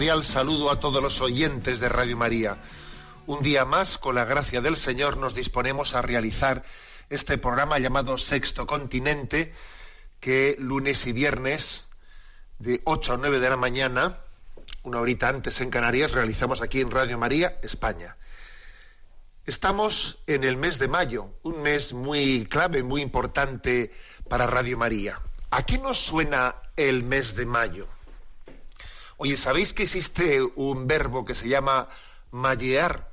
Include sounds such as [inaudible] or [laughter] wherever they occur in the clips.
Cordial saludo a todos los oyentes de Radio María. Un día más, con la gracia del Señor, nos disponemos a realizar este programa llamado Sexto Continente, que lunes y viernes, de 8 a 9 de la mañana, una horita antes en Canarias, realizamos aquí en Radio María, España. Estamos en el mes de mayo, un mes muy clave, muy importante para Radio María. ¿A qué nos suena el mes de mayo? Oye, ¿sabéis que existe un verbo que se llama mallear?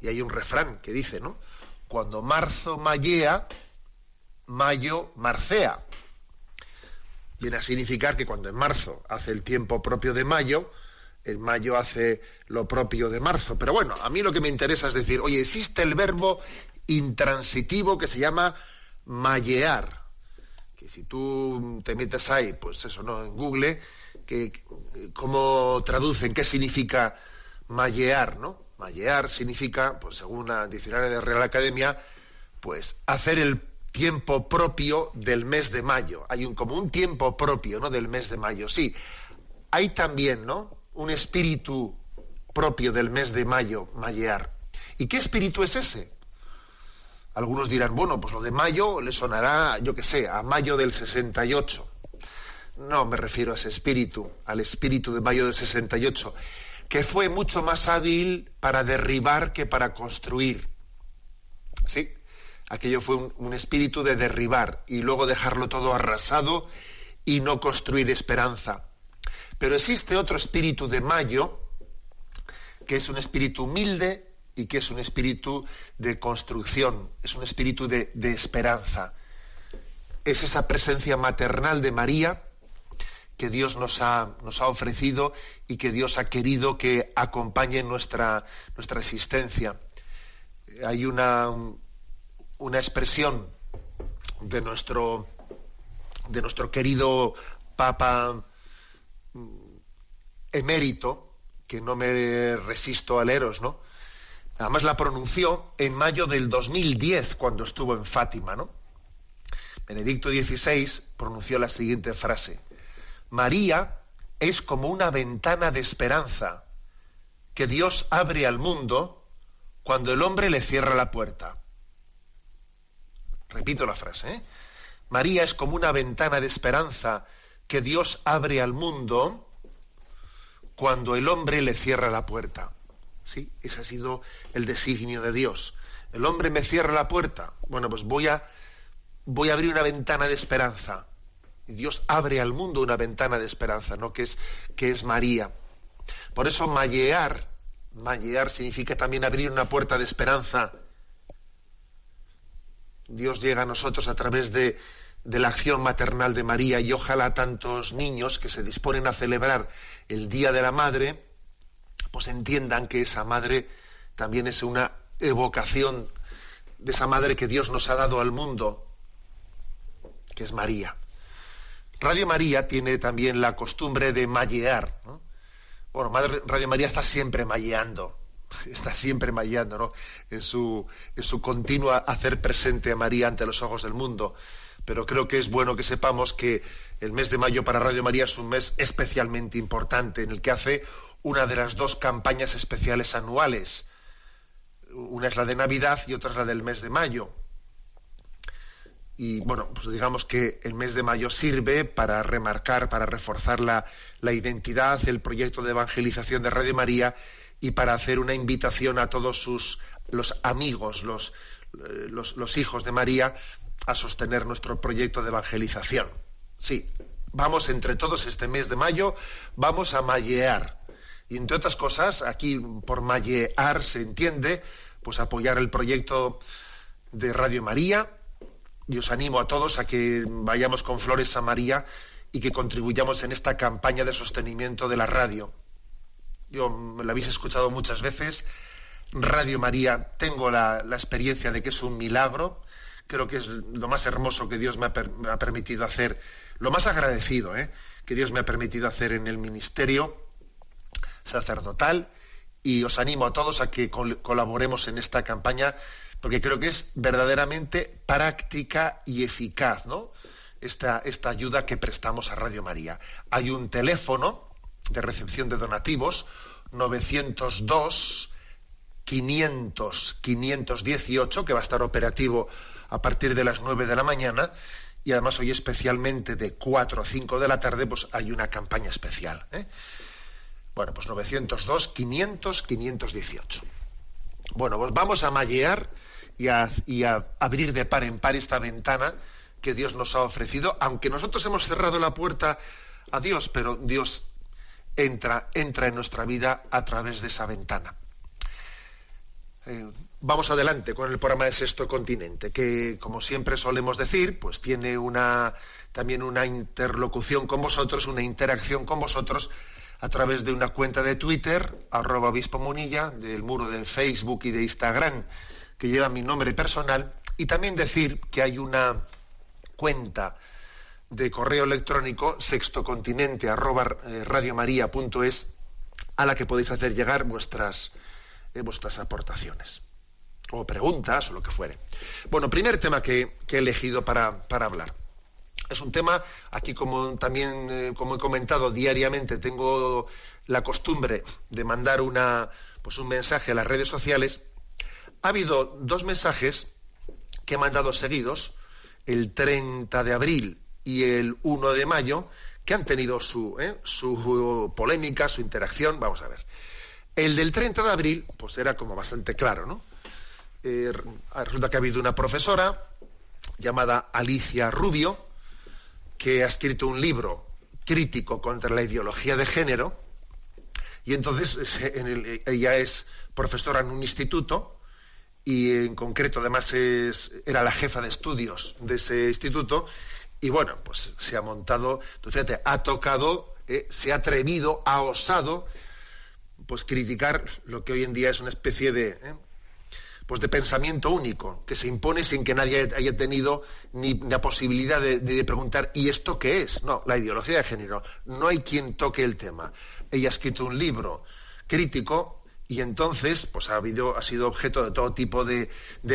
Y hay un refrán que dice, ¿no? Cuando marzo mallea, mayo marcea. Viene a significar que cuando en marzo hace el tiempo propio de mayo, en mayo hace lo propio de marzo. Pero bueno, a mí lo que me interesa es decir, oye, existe el verbo intransitivo que se llama mallear. Que si tú te metes ahí, pues eso, ¿no? En Google, que, ¿cómo traducen? ¿Qué significa mallear, no? Mallear significa, pues según la diccionario de Real Academia, pues hacer el tiempo propio del mes de mayo. Hay un como un tiempo propio, ¿no? Del mes de mayo. Sí, hay también, ¿no? Un espíritu propio del mes de mayo, mallear. ¿Y qué espíritu es ese? Algunos dirán, bueno, pues lo de mayo le sonará, yo qué sé, a mayo del 68. No me refiero a ese espíritu, al espíritu de mayo del 68, que fue mucho más hábil para derribar que para construir. ¿Sí? Aquello fue un, espíritu de derribar y luego dejarlo todo arrasado y no construir esperanza. Pero existe otro espíritu de mayo, que es un espíritu humilde y que es un espíritu de construcción, es un espíritu de esperanza. Es esa presencia maternal de María que Dios nos ha, nos ha ofrecido y que Dios ha querido que acompañe nuestra, nuestra existencia. Hay una, una expresión de nuestro, de nuestro querido Papa emérito, que no me resisto a leeros, ¿no? Además la pronunció en mayo del 2010, cuando estuvo en Fátima, ¿no? Benedicto XVI pronunció la siguiente frase. María es como una ventana de esperanza que Dios abre al mundo cuando el hombre le cierra la puerta. Repito la frase. ¿eh? María es como una ventana de esperanza que Dios abre al mundo cuando el hombre le cierra la puerta. Sí, ese ha sido el designio de Dios. El hombre me cierra la puerta. Bueno, pues voy a voy a abrir una ventana de esperanza. Dios abre al mundo una ventana de esperanza, ¿no? Que es, que es María. Por eso mallear, mallear significa también abrir una puerta de esperanza. Dios llega a nosotros a través de, de la acción maternal de María y ojalá tantos niños que se disponen a celebrar el Día de la Madre, pues entiendan que esa madre también es una evocación de esa madre que Dios nos ha dado al mundo, que es María. Radio María tiene también la costumbre de mallear. ¿no? Bueno, Radio María está siempre malleando, [laughs] está siempre malleando, ¿no? En su, en su continua hacer presente a María ante los ojos del mundo. Pero creo que es bueno que sepamos que el mes de mayo para Radio María es un mes especialmente importante, en el que hace una de las dos campañas especiales anuales. Una es la de Navidad y otra es la del mes de mayo. Y bueno, pues digamos que el mes de mayo sirve para remarcar, para reforzar la, la identidad, el proyecto de evangelización de Radio María y para hacer una invitación a todos sus los amigos, los, eh, los, los hijos de María, a sostener nuestro proyecto de evangelización. Sí, vamos entre todos este mes de mayo, vamos a mallear. Y entre otras cosas, aquí por mallear se entiende, pues apoyar el proyecto de Radio María. Y os animo a todos a que vayamos con flores a María y que contribuyamos en esta campaña de sostenimiento de la radio. Yo la habéis escuchado muchas veces. Radio María, tengo la, experiencia de que es un milagro. Creo que es lo más hermoso que Dios me ha, permitido hacer, lo más agradecido ¿eh? que Dios me ha permitido hacer en el ministerio sacerdotal. Y os animo a todos a que colaboremos en esta campaña, porque creo que es verdaderamente práctica y eficaz, ¿no? Esta, esta ayuda que prestamos a Radio María. Hay un teléfono de recepción de donativos, 902 500 518, que va a estar operativo a partir de las 9 de la mañana, y además hoy especialmente de 4 a 5 de la tarde, pues hay una campaña especial. ¿eh? Bueno, pues 902 500 518. Bueno, pues vamos a mallear y a, abrir de par en par esta ventana que Dios nos ha ofrecido, aunque nosotros hemos cerrado la puerta a Dios, pero Dios entra, entra en nuestra vida a través de esa ventana. Eh, vamos adelante con el programa de Sexto Continente, que como siempre solemos decir, pues tiene una también una interlocución con vosotros, una interacción con vosotros a través de una cuenta de Twitter, arroba obispo munilla, del muro de Facebook y de Instagram, que lleva mi nombre personal, y también decir que hay una cuenta de correo electrónico sextocontinente eh, radiomaria.es a la que podéis hacer llegar vuestras, eh, vuestras aportaciones o preguntas o lo que fuere. Bueno, primer tema que, he elegido para, hablar. Es un tema, aquí como también eh, como he comentado diariamente, tengo la costumbre de mandar una, pues un mensaje a las redes sociales. Ha habido dos mensajes que he mandado seguidos, el 30 de abril y el 1 de mayo, que han tenido su, ¿eh? su polémica, su interacción. Vamos a ver. El del 30 de abril, pues era como bastante claro, ¿no? Eh, resulta que ha habido una profesora llamada Alicia Rubio, que ha escrito un libro crítico contra la ideología de género, y entonces [laughs] ella es profesora en un instituto, y en concreto además es, era la jefa de estudios de ese instituto, y bueno, pues se ha montado, entonces fíjate, ha tocado, eh, se ha atrevido, ha osado, pues criticar lo que hoy en día es una especie de, eh, pues de pensamiento único, que se impone sin que nadie haya tenido ni la posibilidad de, de, preguntar, ¿y esto qué es? No, la ideología de género. No hay quien toque el tema. Ella ha escrito un libro crítico y entonces pues ha habido ha sido objeto de todo tipo de,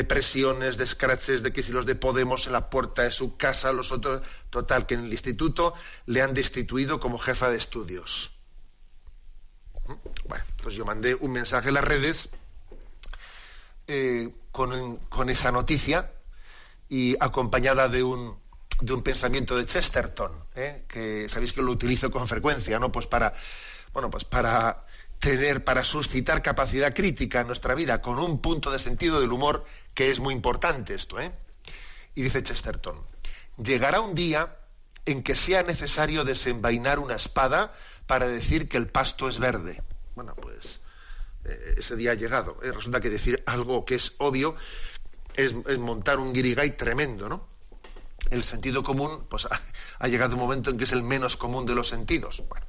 presiones de scratches de que si los de Podemos en la puerta de su casa los otros total que en el instituto le han destituido como jefa de estudios bueno pues yo mandé un mensaje en las redes eh, con, esa noticia y acompañada de un de un pensamiento de Chesterton ¿eh? que sabéis que lo utilizo con frecuencia no pues para bueno pues para tener para suscitar capacidad crítica en nuestra vida con un punto de sentido del humor que es muy importante esto, ¿eh? Y dice Chesterton, llegará un día en que sea necesario desenvainar una espada para decir que el pasto es verde. Bueno, pues eh, ese día ha llegado. ¿eh? Resulta que decir algo que es obvio es, montar un guirigay tremendo, ¿no? El sentido común, pues ha, [laughs] ha, llegado un momento en que es el menos común de los sentidos. Bueno,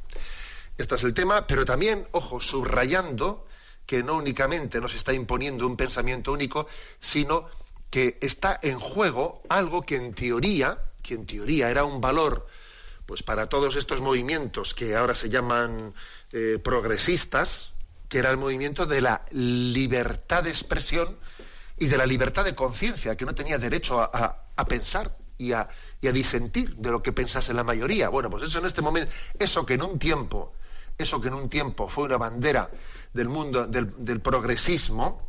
este es el tema, pero también, ojo, subrayando que no únicamente nos está imponiendo un pensamiento único, sino que está en juego algo que en teoría, que en teoría era un valor, pues para todos estos movimientos que ahora se llaman eh, progresistas, que era el movimiento de la libertad de expresión y de la libertad de conciencia, que no tenía derecho a, pensar y a, y a disentir de lo que pensase la mayoría. Bueno, pues eso en este momento, eso que en un tiempo eso que en un tiempo fue una bandera del mundo del, progresismo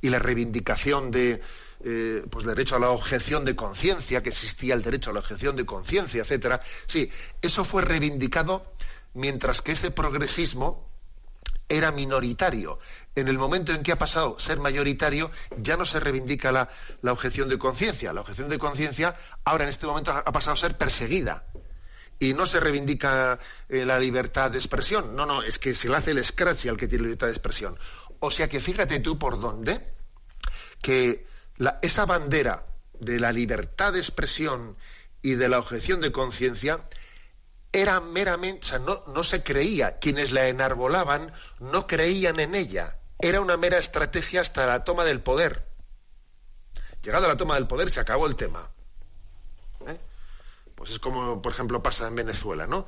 y la reivindicación de eh, pues derecho a la objeción de conciencia, que existía el derecho a la objeción de conciencia, etcétera. Sí, eso fue reivindicado mientras que ese progresismo era minoritario. En el momento en que ha pasado ser mayoritario, ya no se reivindica la, objeción de conciencia. La objeción de conciencia ahora en este momento ha pasado a ser perseguida. Y no se reivindica eh, la libertad de expresión. No, no, es que se le hace el scratch al que tiene libertad de expresión. O sea que fíjate tú por dónde que esa bandera de la libertad de expresión y de la objeción de conciencia era meramente, o sea, no, no se creía, quienes la enarbolaban no creían en ella, era una mera estrategia hasta la toma del poder. Llegado a la toma del poder se acabó el tema. Pues es como, por ejemplo, pasa en Venezuela, ¿no?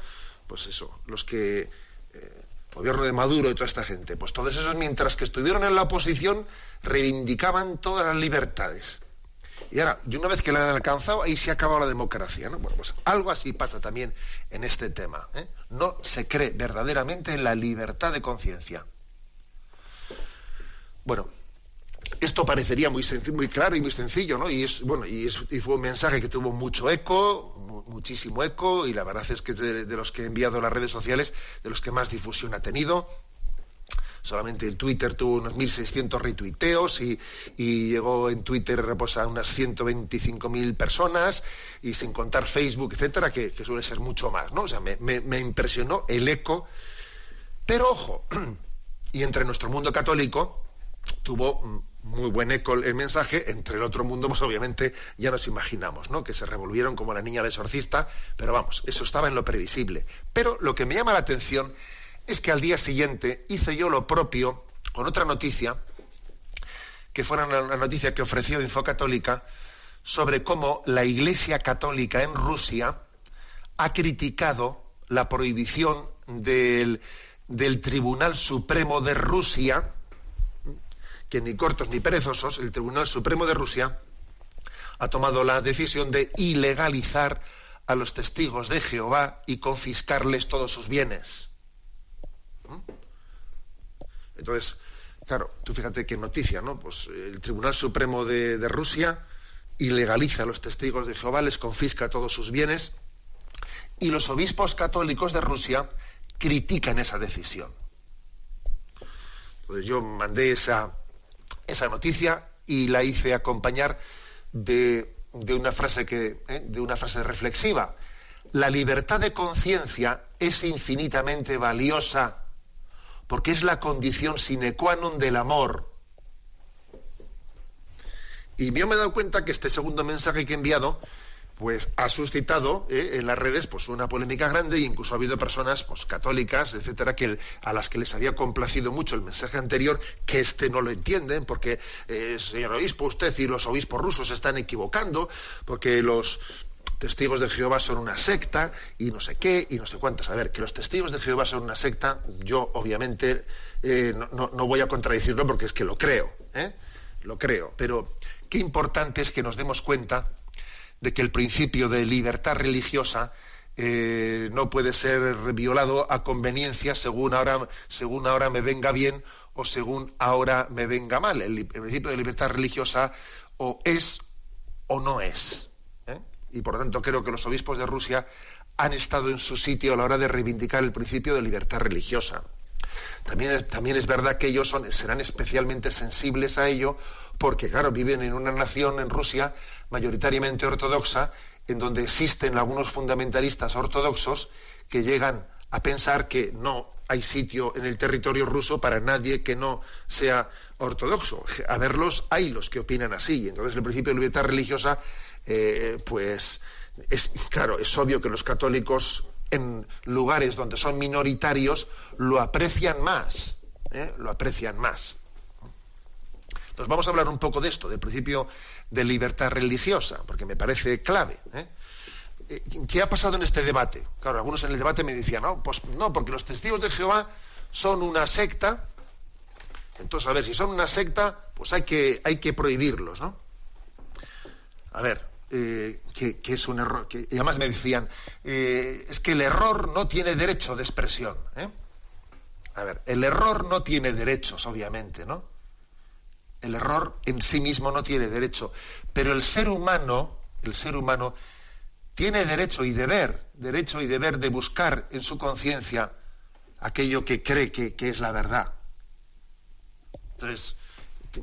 Pues eso, los que... Eh, gobierno de Maduro y toda esta gente, pues todos esos, mientras que estuvieron en la oposición, reivindicaban todas las libertades. Y ahora, y una vez que la han alcanzado, ahí se ha acabado la democracia. ¿no? Bueno, pues algo así pasa también en este tema. ¿eh? No se cree verdaderamente en la libertad de conciencia. Bueno, esto parecería muy, muy claro y muy sencillo, ¿no? Y, es, bueno, y, fue un mensaje que tuvo mucho eco, muchísimo eco, y la verdad es que de, de los que he enviado las redes sociales, de los que más difusión ha tenido solamente el Twitter tuvo unos 1.600 retuiteos y, llegó en Twitter pues, a unas 125.000 personas y sin contar Facebook, etcétera, que, suele ser mucho más, ¿no? O sea, me, me impresionó el eco. Pero ojo, [clears throat] y entre nuestro mundo católico tuvo muy buen eco el mensaje, entre el otro mundo, pues obviamente ya nos imaginamos, ¿no? Que se revolvieron como la niña del exorcista, pero vamos, eso estaba en lo previsible. Pero lo que me llama la atención es que al día siguiente hice yo lo propio con otra noticia, que fue una noticia que ofreció Infocatólica, sobre cómo la Iglesia Católica en Rusia ha criticado la prohibición del, del Tribunal Supremo de Rusia, que ni cortos ni perezosos, el Tribunal Supremo de Rusia ha tomado la decisión de ilegalizar a los testigos de Jehová y confiscarles todos sus bienes. Entonces, claro, tú fíjate qué noticia, ¿no? Pues el Tribunal Supremo de, Rusia ilegaliza a los testigos de Jehová, les confisca todos sus bienes y los obispos católicos de Rusia critican esa decisión. Entonces yo mandé esa, esa noticia y la hice acompañar de, una frase que, ¿eh? de una frase reflexiva. La libertad de conciencia es infinitamente valiosa porque es la condición sine qua non del amor. Y yo me he dado cuenta que este segundo mensaje que he enviado, pues ha suscitado eh, en las redes pues una polémica grande e incluso ha habido personas pues católicas etcétera que a las que les había complacido mucho el mensaje anterior que este no lo entienden porque eh, señor obispo usted y los obispos rusos se están equivocando porque los testigos de Jehová son una secta y no sé qué y no sé cuántos. A ver, que los testigos de Jehová son una secta, yo obviamente eh, no, voy a contradecirlo porque es que lo creo, lo creo. Pero qué importante es que nos demos cuenta de que el principio de libertad religiosa eh, no puede ser violado a conveniencia según ahora, según ahora me venga bien o según ahora me venga mal. el principio de libertad religiosa o es o no es y por lo tanto creo que los obispos de Rusia han estado en su sitio a la hora de reivindicar el principio de libertad religiosa. También, también es verdad que ellos son, serán especialmente sensibles a ello porque, claro, viven en una nación, en Rusia, mayoritariamente ortodoxa, en donde existen algunos fundamentalistas ortodoxos que llegan a pensar que no hay sitio en el territorio ruso para nadie que no sea ortodoxo. A verlos, hay los que opinan así. Entonces, el principio de libertad religiosa eh, pues es claro, es obvio que los católicos en lugares donde son minoritarios lo aprecian más, ¿eh? lo aprecian más. Entonces vamos a hablar un poco de esto, del principio de libertad religiosa, porque me parece clave. ¿eh? ¿Qué ha pasado en este debate? Claro, algunos en el debate me decían, no, pues no, porque los testigos de Jehová son una secta. Entonces, a ver, si son una secta, pues hay que, hay que prohibirlos, ¿no? A ver, eh, que, es un error. Y además me decían, eh, es que el error no tiene derecho de expresión. ¿eh? A ver, el error no tiene derechos, obviamente, ¿no? El error en sí mismo no tiene derecho, pero el ser humano, el ser humano tiene derecho y deber, derecho y deber de buscar en su conciencia aquello que cree que, que es la verdad. Entonces,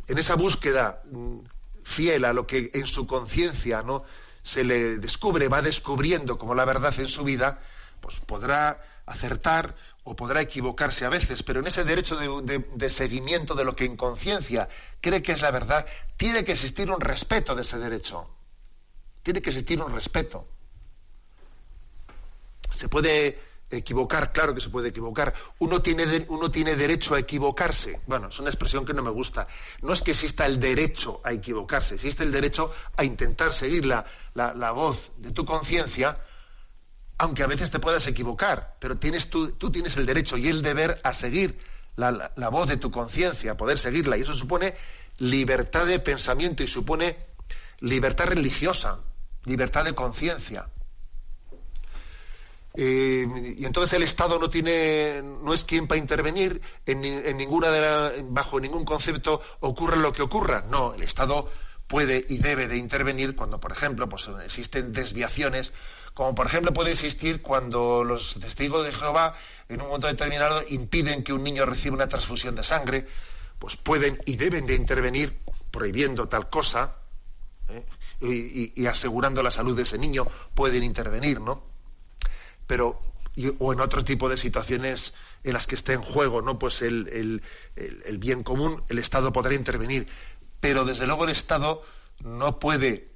en esa búsqueda mm, fiel a lo que en su conciencia no se le descubre, va descubriendo como la verdad en su vida, pues podrá acertar o podrá equivocarse a veces, pero en ese derecho de, seguimiento de lo que en conciencia cree que es la verdad, tiene que existir un respeto de ese derecho. Tiene que existir un respeto. Se puede equivocar, claro que se puede equivocar. Uno tiene, uno tiene derecho a equivocarse. Bueno, es una expresión que no me gusta. No es que exista el derecho a equivocarse, existe el derecho a intentar seguir la, la voz de tu conciencia aunque a veces te puedas equivocar, pero tienes tú, tú tienes el derecho y el deber a seguir la, voz de tu conciencia, poder seguirla. Y eso supone libertad de pensamiento y supone libertad religiosa, libertad de conciencia. Eh, y entonces el Estado no tiene, no es quien para intervenir en, ninguna de bajo ningún concepto ocurra lo que ocurra. No, el Estado puede y debe de intervenir cuando, por ejemplo, pues existen desviaciones como por ejemplo puede existir cuando los testigos de Jehová en un momento determinado impiden que un niño reciba una transfusión de sangre, pues pueden y deben de intervenir prohibiendo tal cosa ¿eh? y, asegurando la salud de ese niño, pueden intervenir, ¿no? Pero, o en otro tipo de situaciones en las que esté en juego, ¿no? Pues el, bien común, el Estado podrá intervenir. Pero desde luego el Estado no puede,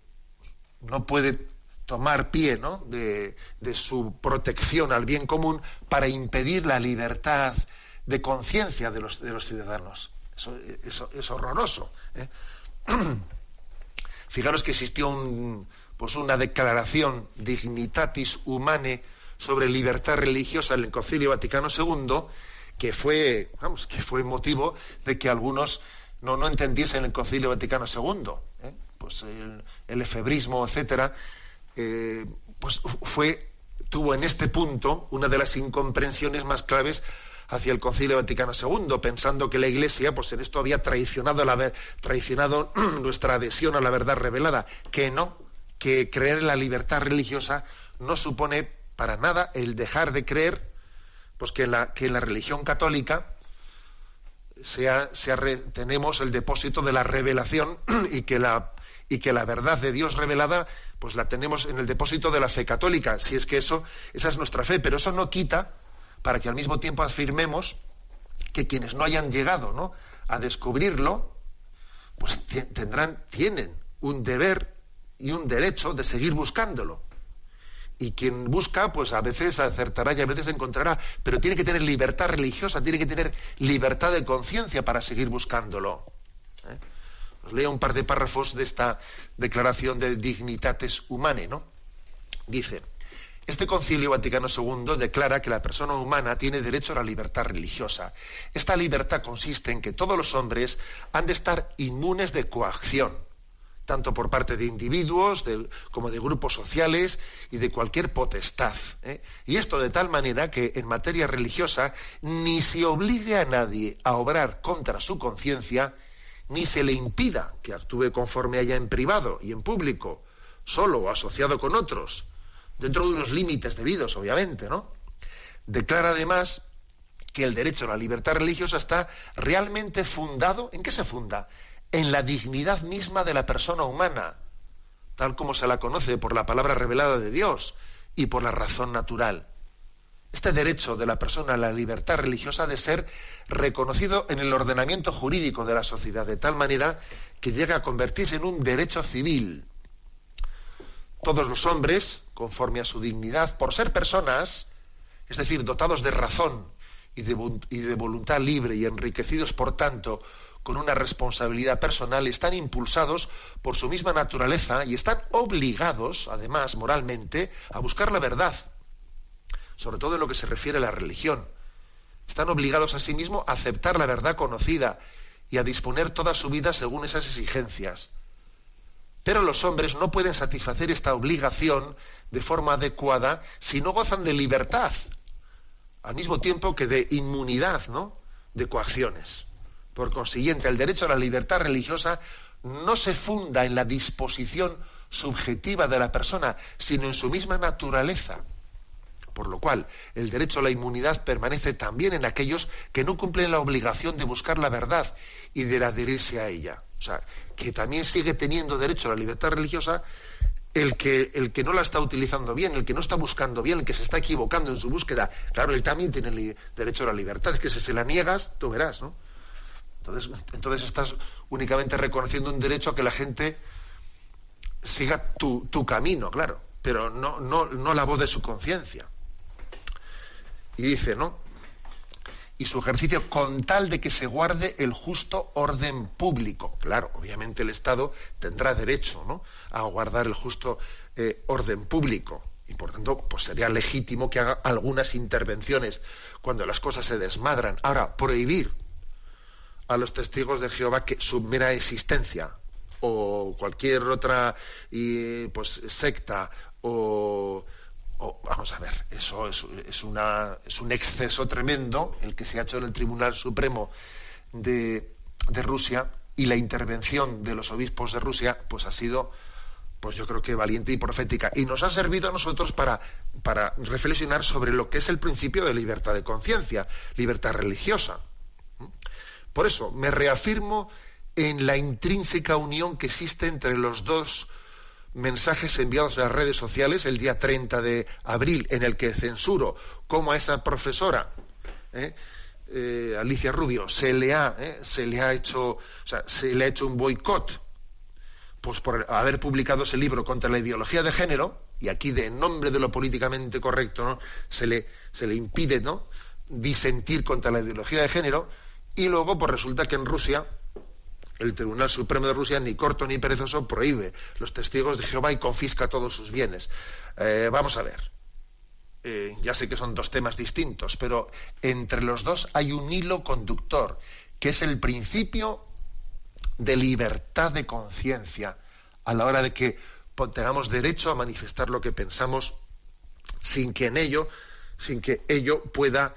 no puede tomar pie ¿no? de, su protección al bien común para impedir la libertad de conciencia de los, de los, ciudadanos. Eso, es horroroso. ¿eh? [clears throat] Fijaros que existió un, pues una declaración dignitatis humane sobre libertad religiosa en el Concilio Vaticano II que fue, vamos, que fue motivo de que algunos no, no entendiesen el Concilio Vaticano II. ¿eh? Pues el, el efebrismo, etcétera, eh, pues fue, tuvo en este punto una de las incomprensiones más claves hacia el Concilio Vaticano II, pensando que la Iglesia, pues en esto había traicionado, la, traicionado [clears throat] nuestra adhesión a la verdad revelada, que no, que creer en la libertad religiosa no supone para nada el dejar de creer, pues que en la, que la religión católica sea, sea tenemos el depósito de la revelación [clears throat] y que la y que la verdad de Dios revelada pues la tenemos en el depósito de la fe católica, si es que eso esa es nuestra fe, pero eso no quita para que al mismo tiempo afirmemos que quienes no hayan llegado, ¿no? a descubrirlo, pues tendrán tienen un deber y un derecho de seguir buscándolo. Y quien busca, pues a veces acertará y a veces encontrará, pero tiene que tener libertad religiosa, tiene que tener libertad de conciencia para seguir buscándolo. ¿Eh? leo un par de párrafos de esta declaración de Dignitates Humane, ¿no? Dice, este concilio Vaticano II declara que la persona humana tiene derecho a la libertad religiosa. Esta libertad consiste en que todos los hombres han de estar inmunes de coacción, tanto por parte de individuos como de grupos sociales y de cualquier potestad. ¿eh? Y esto de tal manera que en materia religiosa ni se obligue a nadie a obrar contra su conciencia, ni se le impida que actúe conforme haya en privado y en público, solo o asociado con otros, dentro de unos límites debidos, obviamente, ¿no? Declara además que el derecho a la libertad religiosa está realmente fundado, ¿en qué se funda? En la dignidad misma de la persona humana, tal como se la conoce por la palabra revelada de Dios y por la razón natural. Este derecho de la persona a la libertad religiosa de ser reconocido en el ordenamiento jurídico de la sociedad, de tal manera que llega a convertirse en un derecho civil. Todos los hombres, conforme a su dignidad, por ser personas, es decir, dotados de razón y de, voluntad libre y enriquecidos, por tanto, con una responsabilidad personal, están impulsados por su misma naturaleza y están obligados, además, moralmente, a buscar la verdad sobre todo en lo que se refiere a la religión. Están obligados a sí mismos a aceptar la verdad conocida y a disponer toda su vida según esas exigencias. Pero los hombres no pueden satisfacer esta obligación de forma adecuada si no gozan de libertad, al mismo tiempo que de inmunidad, ¿no? de coacciones. Por consiguiente, el derecho a la libertad religiosa no se funda en la disposición subjetiva de la persona, sino en su misma naturaleza por lo cual el derecho a la inmunidad permanece también en aquellos que no cumplen la obligación de buscar la verdad y de adherirse a ella. O sea, que también sigue teniendo derecho a la libertad religiosa el que, el que no la está utilizando bien, el que no está buscando bien, el que se está equivocando en su búsqueda. Claro, él también tiene derecho a la libertad. Es que si se la niegas, tú verás, ¿no? Entonces, entonces estás únicamente reconociendo un derecho a que la gente siga tu, tu camino, claro, pero no, no, no la voz de su conciencia. Y dice, ¿no? Y su ejercicio con tal de que se guarde el justo orden público. Claro, obviamente el Estado tendrá derecho ¿no? a guardar el justo eh, orden público. Y por tanto, pues sería legítimo que haga algunas intervenciones cuando las cosas se desmadran. Ahora, prohibir a los testigos de Jehová que su mera existencia o cualquier otra y, pues, secta o, vamos a ver, eso es, una, es un exceso tremendo el que se ha hecho en el Tribunal Supremo de, de Rusia y la intervención de los obispos de Rusia pues ha sido pues yo creo que valiente y profética y nos ha servido a nosotros para, para reflexionar sobre lo que es el principio de libertad de conciencia, libertad religiosa. Por eso me reafirmo en la intrínseca unión que existe entre los dos mensajes enviados a las redes sociales el día 30 de abril, en el que censuro cómo a esa profesora, ¿eh? Eh, Alicia Rubio, se le ha, ¿eh? se le ha hecho, se le ha hecho un boicot, pues por haber publicado ese libro contra la ideología de género, y aquí de nombre de lo políticamente correcto, ¿no? se, le, se le impide ¿no? disentir contra la ideología de género, y luego pues resulta que en Rusia el Tribunal Supremo de Rusia, ni corto ni perezoso, prohíbe los testigos de Jehová y confisca todos sus bienes. Eh, vamos a ver. Eh, ya sé que son dos temas distintos, pero entre los dos hay un hilo conductor, que es el principio de libertad de conciencia, a la hora de que tengamos derecho a manifestar lo que pensamos sin que en ello, sin que ello pueda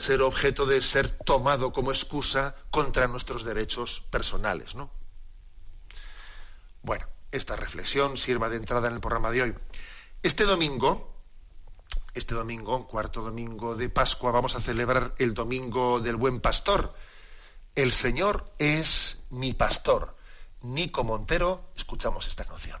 ser objeto de ser tomado como excusa contra nuestros derechos personales. ¿no? Bueno, esta reflexión sirva de entrada en el programa de hoy. Este domingo, este domingo, cuarto domingo de Pascua, vamos a celebrar el domingo del buen pastor. El Señor es mi pastor. Nico Montero, escuchamos esta canción.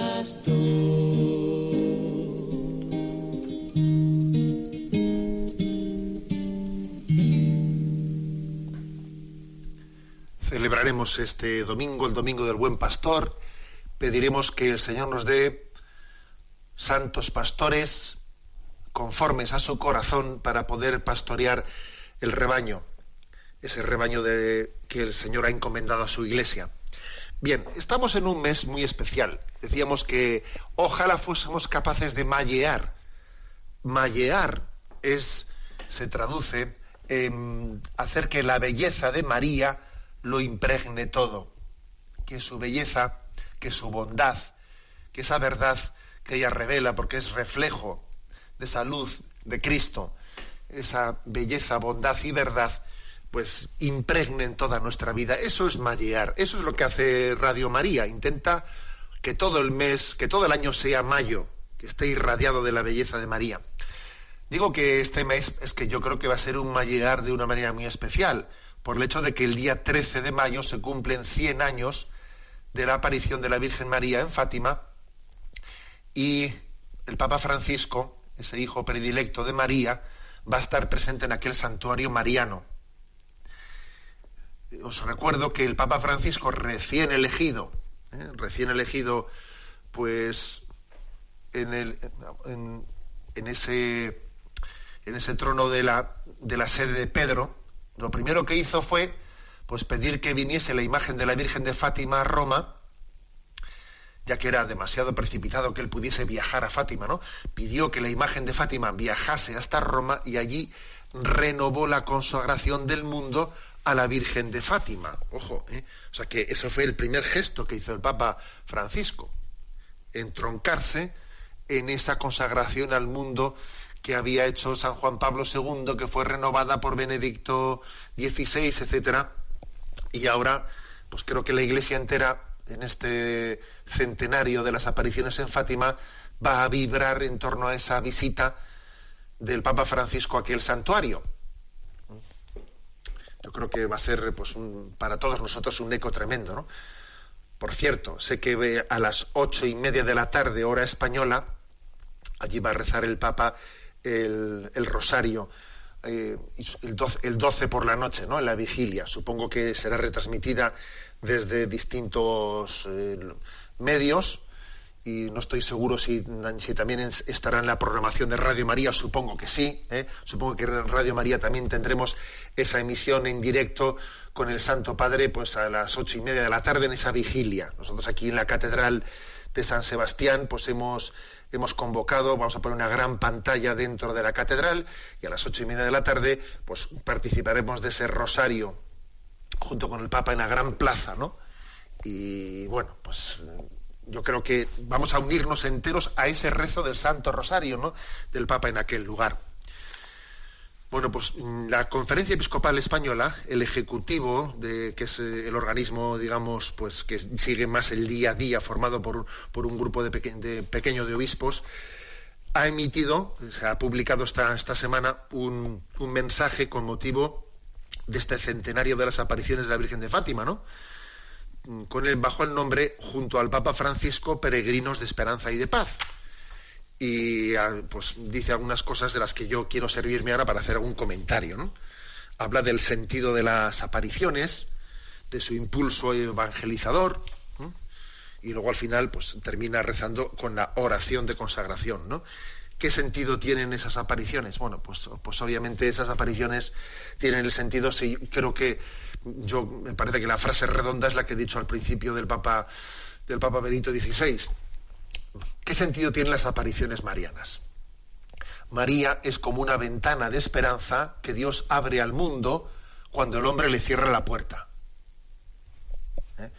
Celebraremos este domingo, el domingo del buen pastor. Pediremos que el Señor nos dé santos pastores conformes a su corazón para poder pastorear el rebaño, ese rebaño de, que el Señor ha encomendado a su iglesia. Bien, estamos en un mes muy especial. Decíamos que ojalá fuésemos capaces de mallear. Mallear es, se traduce en hacer que la belleza de María lo impregne todo, que su belleza, que su bondad, que esa verdad que ella revela, porque es reflejo de esa luz de Cristo, esa belleza, bondad y verdad, pues impregnen toda nuestra vida. Eso es mallear, eso es lo que hace Radio María, intenta que todo el mes, que todo el año sea mayo, que esté irradiado de la belleza de María. Digo que este mes es que yo creo que va a ser un mallear de una manera muy especial, por el hecho de que el día 13 de mayo se cumplen 100 años de la aparición de la Virgen María en Fátima y el Papa Francisco, ese hijo predilecto de María, va a estar presente en aquel santuario mariano. Os recuerdo que el Papa Francisco recién elegido, ¿eh? recién elegido, pues en, en, ese, en ese trono de la, de la sede de Pedro, lo primero que hizo fue pues pedir que viniese la imagen de la Virgen de Fátima a Roma, ya que era demasiado precipitado que él pudiese viajar a Fátima, ¿no? Pidió que la imagen de Fátima viajase hasta Roma y allí renovó la consagración del mundo a la Virgen de Fátima. Ojo, ¿eh? o sea que eso fue el primer gesto que hizo el Papa Francisco, entroncarse en esa consagración al mundo que había hecho San Juan Pablo II, que fue renovada por Benedicto XVI, etcétera, y ahora, pues creo que la Iglesia entera en este centenario de las apariciones en Fátima va a vibrar en torno a esa visita del Papa Francisco a aquel santuario. Yo creo que va a ser pues, para todos nosotros un eco tremendo. ¿no? Por cierto, sé que a las ocho y media de la tarde, hora española, allí va a rezar el Papa el, rosario eh, el, 12, por la noche, ¿no? En la vigilia. Supongo que será retransmitida desde distintos eh, medios y no estoy seguro si, si, también estará en la programación de Radio María, supongo que sí. ¿eh? Supongo que en Radio María también tendremos esa emisión en directo con el Santo Padre pues a las ocho y media de la tarde en esa vigilia. Nosotros aquí en la Catedral de San Sebastián pues hemos hemos convocado, vamos a poner una gran pantalla dentro de la catedral y a las ocho y media de la tarde pues participaremos de ese rosario junto con el Papa en la gran plaza, ¿no? Y bueno, pues yo creo que vamos a unirnos enteros a ese rezo del Santo Rosario, ¿no? Del Papa en aquel lugar. Bueno, pues mm, la Conferencia Episcopal Española, el Ejecutivo, de, que es eh, el organismo, digamos, pues que sigue más el día a día, formado por, por un grupo de, pequeño de obispos, ha emitido, se ha publicado esta, esta semana, un, un, mensaje con motivo de este centenario de las apariciones de la Virgen de Fátima, ¿no? Mm, con el, bajo el nombre, junto al Papa Francisco, Peregrinos de Esperanza y de Paz y pues dice algunas cosas de las que yo quiero servirme ahora para hacer algún comentario. ¿no? Habla del sentido de las apariciones, de su impulso evangelizador, y luego al final pues termina rezando con la oración de consagración. ¿no? ¿Qué sentido tienen esas apariciones? Bueno, pues, pues obviamente esas apariciones tienen el sentido, sí, creo que yo me parece que la frase redonda es la que he dicho al principio del Papa del Papa Benito XVI ¿Qué sentido tienen las apariciones marianas? María es como una ventana de esperanza que Dios abre al mundo cuando el hombre le cierra la puerta. ¿Eh?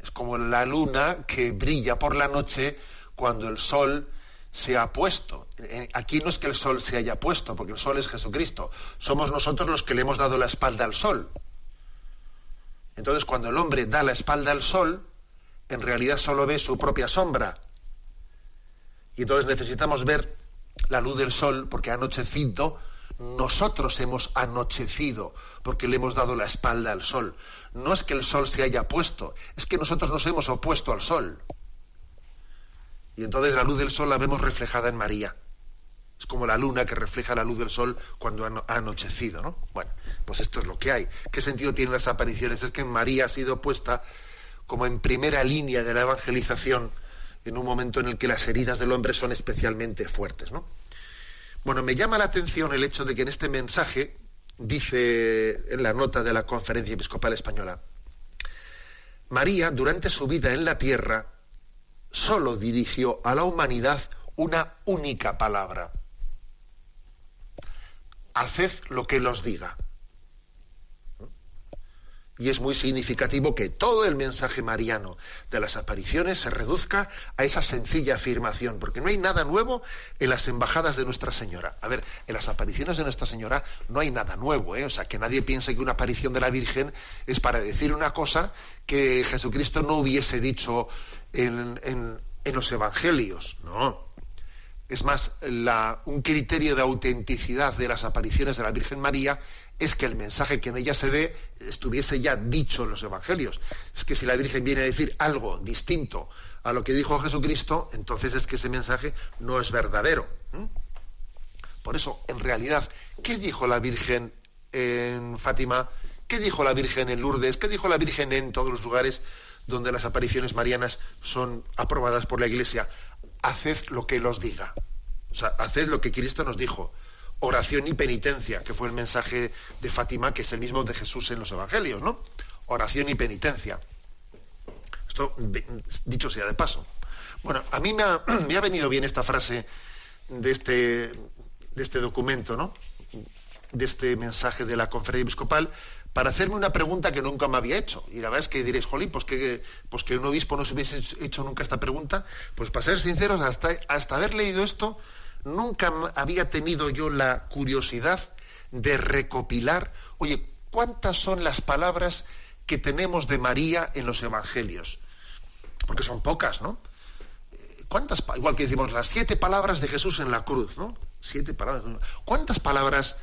Es como la luna que brilla por la noche cuando el sol se ha puesto. Eh, aquí no es que el sol se haya puesto, porque el sol es Jesucristo. Somos nosotros los que le hemos dado la espalda al sol. Entonces, cuando el hombre da la espalda al sol, en realidad solo ve su propia sombra. Y entonces necesitamos ver la luz del sol, porque anochecido, nosotros hemos anochecido, porque le hemos dado la espalda al sol. No es que el sol se haya puesto, es que nosotros nos hemos opuesto al sol. Y entonces la luz del sol la vemos reflejada en María. Es como la luna que refleja la luz del sol cuando ha anochecido, ¿no? Bueno, pues esto es lo que hay. ¿Qué sentido tienen las apariciones? Es que María ha sido puesta como en primera línea de la evangelización en un momento en el que las heridas del hombre son especialmente fuertes, ¿no? Bueno, me llama la atención el hecho de que en este mensaje dice en la nota de la Conferencia Episcopal Española, María durante su vida en la tierra solo dirigió a la humanidad una única palabra. Haced lo que los diga. Y es muy significativo que todo el mensaje mariano de las apariciones se reduzca a esa sencilla afirmación, porque no hay nada nuevo en las embajadas de Nuestra Señora. A ver, en las apariciones de Nuestra Señora no hay nada nuevo, ¿eh? o sea, que nadie piense que una aparición de la Virgen es para decir una cosa que Jesucristo no hubiese dicho en, los evangelios, no. Es más, un criterio de autenticidad de las apariciones de la Virgen María es que el mensaje que en ella se dé estuviese ya dicho en los evangelios. Es que si la Virgen viene a decir algo distinto a lo que dijo Jesucristo, entonces es que ese mensaje no es verdadero. Por eso, en realidad, ¿qué dijo la Virgen en Fátima? ¿Qué dijo la Virgen en Lourdes? ¿Qué dijo la Virgen en todos los lugares donde las apariciones marianas son aprobadas por la Iglesia, haced lo que los diga. O sea, haced lo que Cristo nos dijo. Oración y penitencia, que fue el mensaje de Fátima, que es el mismo de Jesús en los Evangelios, ¿no? Oración y penitencia. Esto, dicho sea de paso. Bueno, a mí me ha, [clears throat] me ha venido bien esta frase de este, de este documento, ¿no? De este mensaje de la conferencia episcopal, para hacerme una pregunta que nunca me había hecho. Y la verdad es que diréis, jolín, pues que, pues que un obispo no se hubiese hecho nunca esta pregunta. Pues para ser sinceros, hasta, hasta haber leído esto, nunca había tenido yo la curiosidad de recopilar, oye, ¿cuántas son las palabras que tenemos de María en los evangelios? Porque son pocas, ¿no? ¿Cuántas, igual que decimos las siete palabras de Jesús en la cruz, ¿no? Siete palabras. ¿Cuántas palabras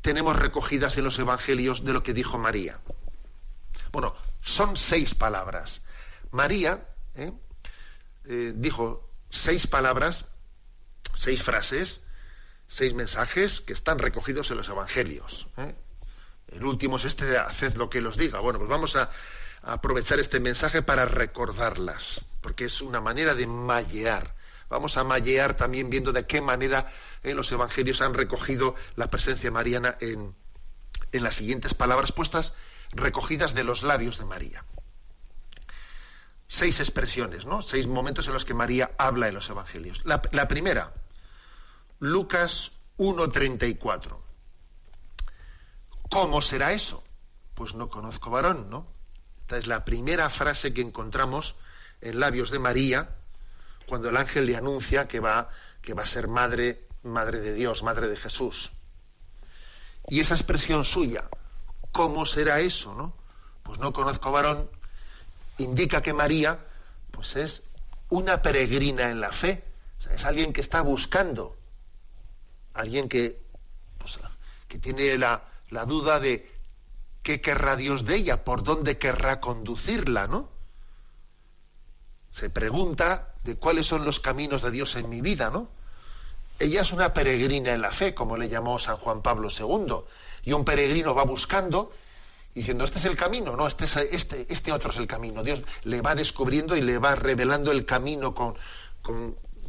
tenemos recogidas en los evangelios de lo que dijo María? Bueno, son seis palabras. María ¿eh? Eh, dijo seis palabras, seis frases, seis mensajes que están recogidos en los evangelios. ¿eh? El último es este de haced lo que los diga. Bueno, pues vamos a, aprovechar este mensaje para recordarlas, porque es una manera de mallear Vamos a mallear también viendo de qué manera eh, los evangelios han recogido la presencia mariana en, en las siguientes palabras puestas recogidas de los labios de María. Seis expresiones, ¿no? Seis momentos en los que María habla en los evangelios. La primera, Lucas 1.34. ¿Cómo será eso? Pues no conozco varón, ¿no? Esta es la primera frase que encontramos en labios de María cuando el ángel le anuncia que va, que va a ser madre, madre de Dios, madre de Jesús. Y esa expresión suya, ¿cómo será eso? No? Pues no conozco varón, indica que María pues es una peregrina en la fe, es alguien que está buscando, alguien que, que tiene la, la duda de qué querrá Dios de ella, por dónde querrá conducirla, ¿no? Se pregunta de cuáles son los caminos de Dios en mi vida, ¿no? Ella es una peregrina en la fe, como le llamó San Juan Pablo II, y un peregrino va buscando diciendo, este es el camino, no, este, este, este otro es el camino. Dios le va descubriendo y le va revelando el camino con,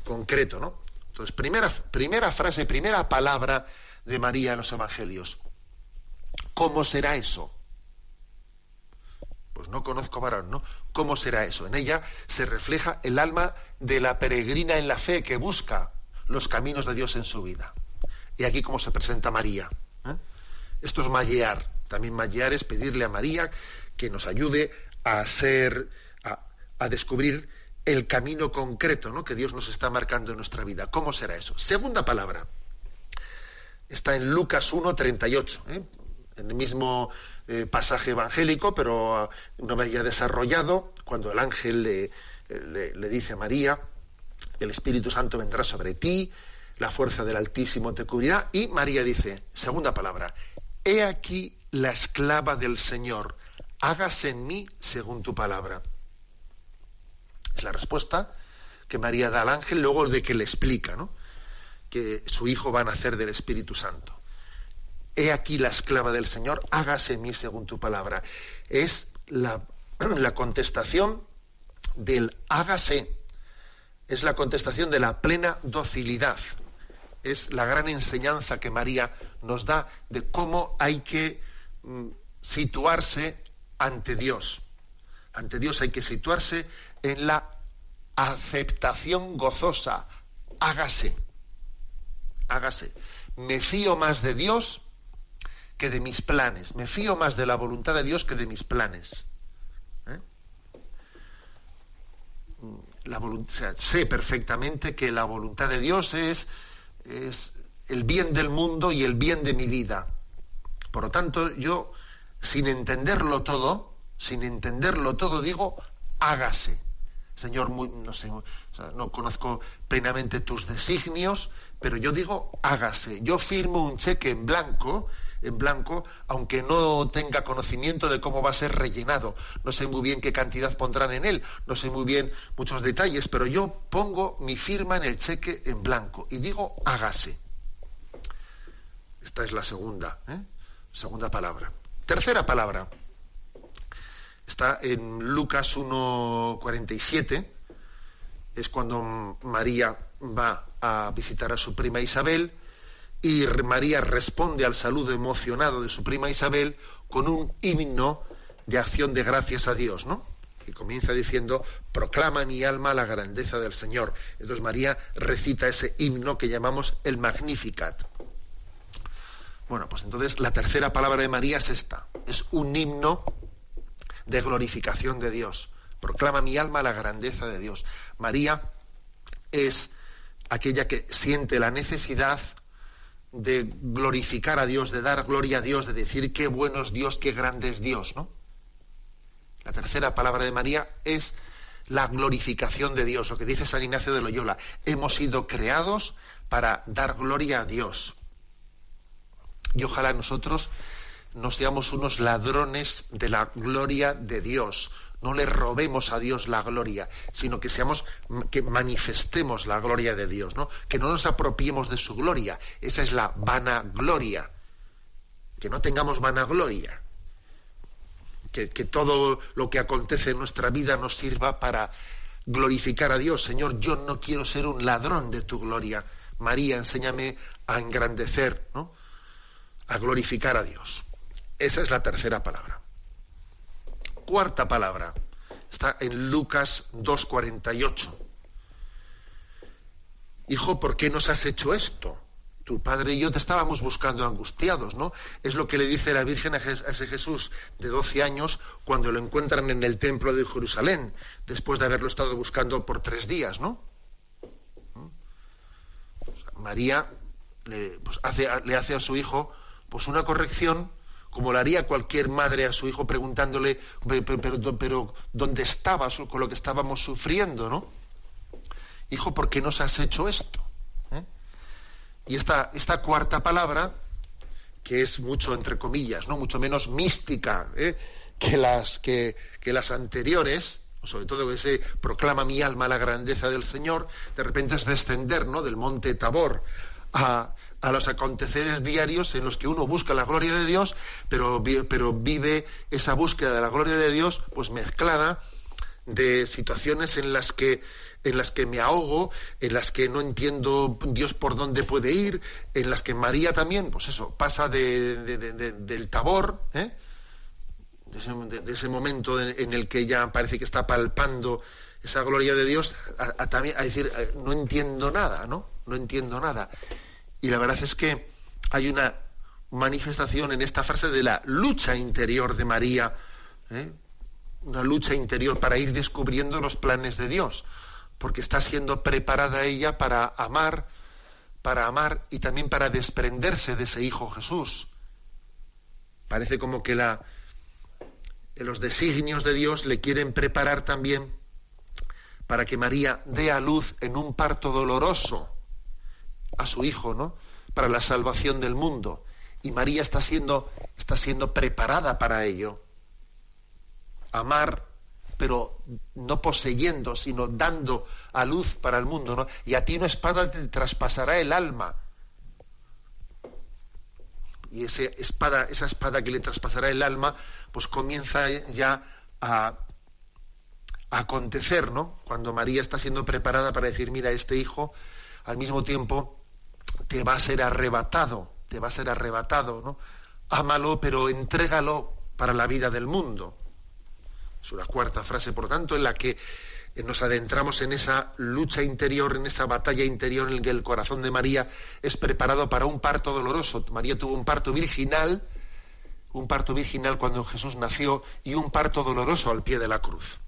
concreto, ¿no? Entonces, primera, primera frase, primera palabra de María en los Evangelios. ¿Cómo será eso? Pues no conozco varón, ¿no? ¿Cómo será eso? En ella se refleja el alma de la peregrina en la fe que busca los caminos de Dios en su vida. Y aquí cómo se presenta María. ¿eh? Esto es mallear. También mallear es pedirle a María que nos ayude a ser, a, descubrir el camino concreto ¿no? que Dios nos está marcando en nuestra vida. ¿Cómo será eso? Segunda palabra. Está en Lucas 1, 38, ¿eh? en el mismo eh, pasaje evangélico, pero ah, una vez ya desarrollado, cuando el ángel le, le dice a María, el Espíritu Santo vendrá sobre ti, la fuerza del Altísimo te cubrirá, y María dice, segunda palabra, he aquí la esclava del Señor, hágase en mí según tu palabra. Es la respuesta que María da al ángel luego de que le explica, ¿no? que su hijo va a nacer del Espíritu Santo. He aquí la esclava del Señor, hágase mí según tu palabra. Es la, [clears throat] la contestación del hágase, es la contestación de la plena docilidad. Es la gran enseñanza que María nos da de cómo hay que mm, situarse ante Dios. Ante Dios hay que situarse en la aceptación gozosa. Hágase, hágase. Me fío más de Dios que de mis planes. Me fío más de la voluntad de Dios que de mis planes. ¿Eh? La sé perfectamente que la voluntad de Dios es, es el bien del mundo y el bien de mi vida. Por lo tanto, yo, sin entenderlo todo, sin entenderlo todo, digo, hágase. Señor, no sé, no conozco plenamente tus designios, pero yo digo, hágase. Yo firmo un cheque en blanco, en blanco, aunque no tenga conocimiento de cómo va a ser rellenado. No sé muy bien qué cantidad pondrán en él, no sé muy bien muchos detalles, pero yo pongo mi firma en el cheque en blanco y digo, hágase. Esta es la segunda, ¿eh? segunda palabra. Tercera palabra está en Lucas 1.47, es cuando María va a visitar a su prima Isabel y María responde al saludo emocionado de su prima Isabel con un himno de acción de gracias a Dios, ¿no? Que comienza diciendo, proclama mi alma la grandeza del Señor. Entonces María recita ese himno que llamamos el Magnificat. Bueno, pues entonces la tercera palabra de María es esta. Es un himno de glorificación de Dios. Proclama mi alma la grandeza de Dios. María es aquella que siente la necesidad de glorificar a Dios, de dar gloria a Dios, de decir qué bueno es Dios, qué grande es Dios, ¿no? La tercera palabra de María es la glorificación de Dios, lo que dice San Ignacio de Loyola. Hemos sido creados para dar gloria a Dios. Y ojalá nosotros no seamos unos ladrones de la gloria de Dios. No le robemos a Dios la gloria, sino que seamos que manifestemos la gloria de Dios, ¿no? Que no nos apropiemos de su gloria. Esa es la vanagloria. Que no tengamos vanagloria. Que, que todo lo que acontece en nuestra vida nos sirva para glorificar a Dios. Señor, yo no quiero ser un ladrón de tu gloria. María, enséñame a engrandecer, ¿no? A glorificar a Dios. Esa es la tercera palabra. Cuarta palabra. Está en Lucas 2.48. Hijo, ¿por qué nos has hecho esto? Tu padre y yo te estábamos buscando angustiados, ¿no? Es lo que le dice la Virgen a ese Jesús de 12 años cuando lo encuentran en el templo de Jerusalén, después de haberlo estado buscando por tres días, ¿no? María le, pues, hace, le hace a su hijo pues una corrección como lo haría cualquier madre a su hijo preguntándole, pero, ¿dónde estabas con lo que estábamos sufriendo, no? Hijo, ¿por qué nos has hecho esto? ¿Eh? Y esta, cuarta palabra, que es mucho entre comillas, ¿no? Mucho menos mística ¿eh? que, las, que, las anteriores, sobre todo que se proclama mi alma la grandeza del Señor, de repente es descender del monte Tabor a, a los aconteceres diarios en los que uno busca la gloria de Dios, pero, pero vive esa búsqueda de la gloria de Dios pues mezclada de situaciones en las que en las que me ahogo, en las que no entiendo Dios por dónde puede ir, en las que María también, pues eso, pasa de, del tabor, ¿eh? de, ese, momento en, el que ella parece que está palpando esa gloria de Dios, a, también, a decir, eh, no entiendo nada, ¿no? No entiendo nada. Y la verdad es que hay una manifestación en esta frase de la lucha interior de María, ¿eh? una lucha interior para ir descubriendo los planes de Dios, porque está siendo preparada ella para amar, para amar y también para desprenderse de ese Hijo Jesús. Parece como que la, los designios de Dios le quieren preparar también para que María dé a luz en un parto doloroso a su hijo, ¿no? Para la salvación del mundo. Y María está siendo, está siendo preparada para ello. Amar, pero no poseyendo, sino dando a luz para el mundo, ¿no? Y a ti una espada te traspasará el alma. Y esa espada, esa espada que le traspasará el alma, pues comienza ya a acontecer, ¿no? Cuando María está siendo preparada para decir, mira, este hijo al mismo tiempo te va a ser arrebatado, te va a ser arrebatado, ¿no? Ámalo, pero entrégalo para la vida del mundo. Es una cuarta frase, por tanto, en la que nos adentramos en esa lucha interior, en esa batalla interior en la que el corazón de María es preparado para un parto doloroso. María tuvo un parto virginal, un parto virginal cuando Jesús nació y un parto doloroso al pie de la cruz.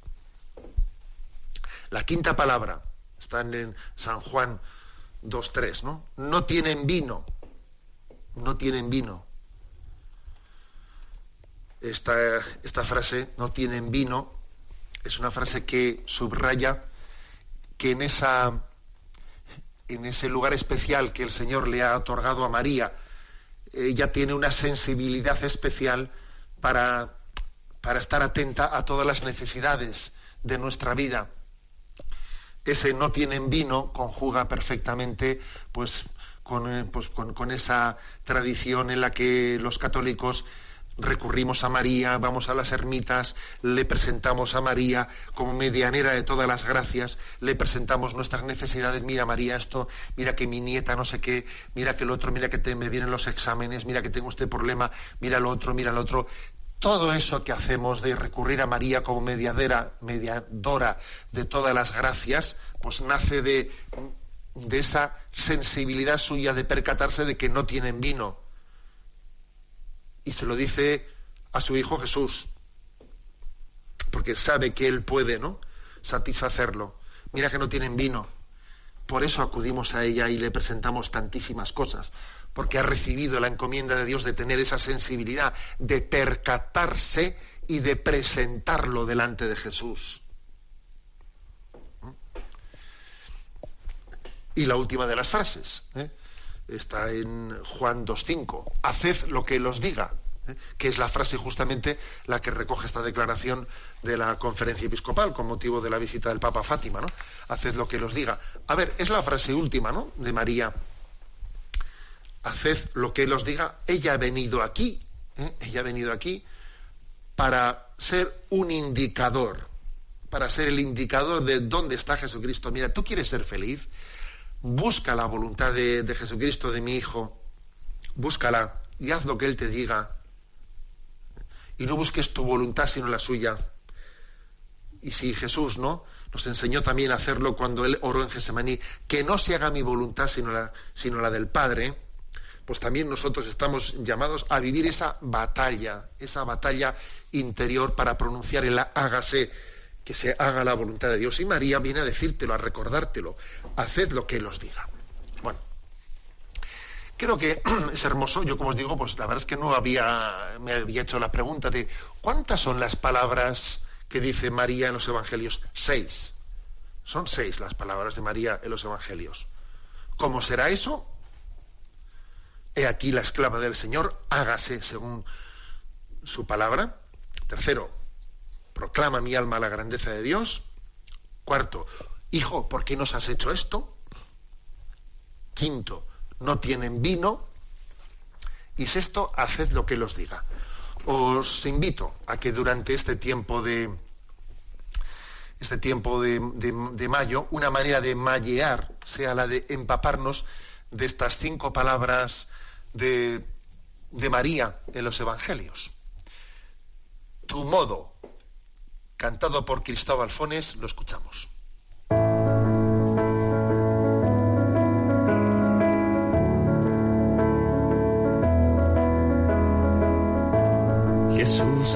La quinta palabra está en San Juan 2.3, ¿no? No tienen vino. No tienen vino. Esta, esta frase, no tienen vino, es una frase que subraya que en, esa, en ese lugar especial que el Señor le ha otorgado a María, ella tiene una sensibilidad especial para, para estar atenta a todas las necesidades de nuestra vida ese no tienen vino conjuga perfectamente pues con, eh, pues, con, esa tradición en la que los católicos recurrimos a María, vamos a las ermitas, le presentamos a María como medianera de todas las gracias, le presentamos nuestras necesidades, mira María esto, mira que mi nieta no sé qué, mira que el otro, mira que te, me vienen los exámenes, mira que tengo este problema, mira lo otro, mira lo otro todo eso que hacemos de recurrir a María como mediadera, mediadora de todas las gracias, pues nace de, de esa sensibilidad suya de percatarse de que no tienen vino. Y se lo dice a su hijo Jesús, porque sabe que él puede, ¿no? Satisfacerlo. Mira que no tienen vino. Por eso acudimos a ella y le presentamos tantísimas cosas porque ha recibido la encomienda de Dios de tener esa sensibilidad, de percatarse y de presentarlo delante de Jesús. Y la última de las frases, ¿eh? está en Juan 2.5, haced lo que los diga, ¿eh? que es la frase justamente la que recoge esta declaración de la conferencia episcopal con motivo de la visita del Papa Fátima, ¿no? Haced lo que los diga. A ver, es la frase última, ¿no? De María haced lo que Él os diga, ella ha venido aquí, ¿eh? ella ha venido aquí para ser un indicador, para ser el indicador de dónde está Jesucristo. Mira, tú quieres ser feliz, busca la voluntad de, de Jesucristo, de mi Hijo, búscala y haz lo que Él te diga. Y no busques tu voluntad sino la suya. Y si Jesús, ¿no? Nos enseñó también a hacerlo cuando Él oró en Gesemaní, que no se haga mi voluntad sino la, sino la del Padre pues también nosotros estamos llamados a vivir esa batalla, esa batalla interior para pronunciar el hágase, que se haga la voluntad de Dios. Y María viene a decírtelo, a recordártelo, haced lo que Él os diga. Creo que [clears throat] es hermoso, yo como os digo, pues la verdad es que no había, me había hecho la pregunta de cuántas son las palabras que dice María en los Evangelios. Seis. Son seis las palabras de María en los Evangelios. ¿Cómo será eso? He aquí la esclava del Señor, hágase según su palabra. Tercero, proclama mi alma la grandeza de Dios. Cuarto, hijo, ¿por qué nos has hecho esto? Quinto, no tienen vino. Y sexto, haced lo que los diga. Os invito a que durante este tiempo de este tiempo de, de mayo, una manera de mallear sea la de empaparnos de estas cinco palabras de, María en los Evangelios. Tu modo, cantado por Cristóbal Fones, lo escuchamos.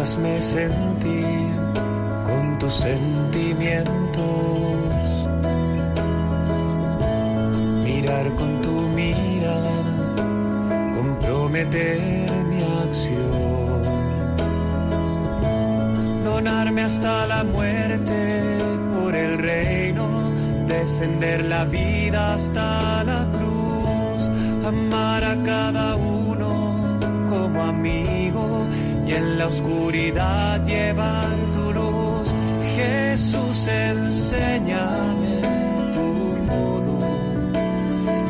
Hazme sentir con tus sentimientos, mirar con tu mirada, comprometer mi acción, donarme hasta la muerte por el reino, defender la vida hasta la cruz, amar a cada uno como amigo y en la oscuridad llevar tu luz. Jesús, enséñame tu modo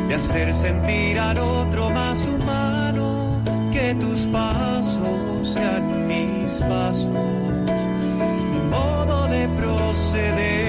de hacer sentir al otro más humano, que tus pasos sean mis pasos, mi modo de proceder.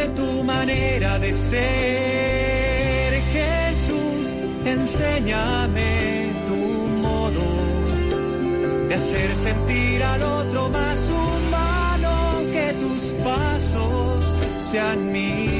abrace tu manera de ser. Jesús, enséñame tu modo de hacer sentir al otro más humano, que tus pasos sean mis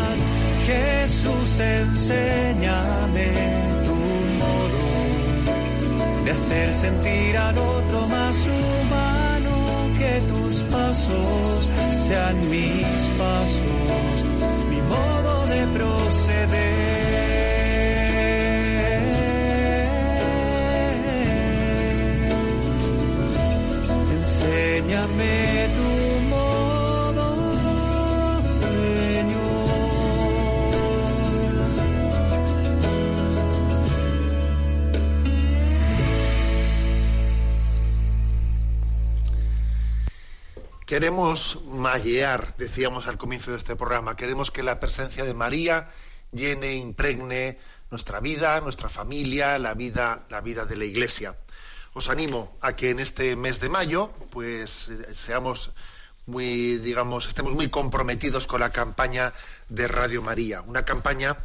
Jesús, enséñame tu modo de hacer sentir al otro más humano, que tus pasos sean mis pasos, mi modo de proceder. Enséñame tu Queremos mallear, decíamos al comienzo de este programa, queremos que la presencia de María llene, impregne nuestra vida, nuestra familia, la vida, la vida de la Iglesia. Os animo a que en este mes de mayo, pues eh, seamos muy, digamos, estemos muy comprometidos con la campaña de Radio María, una campaña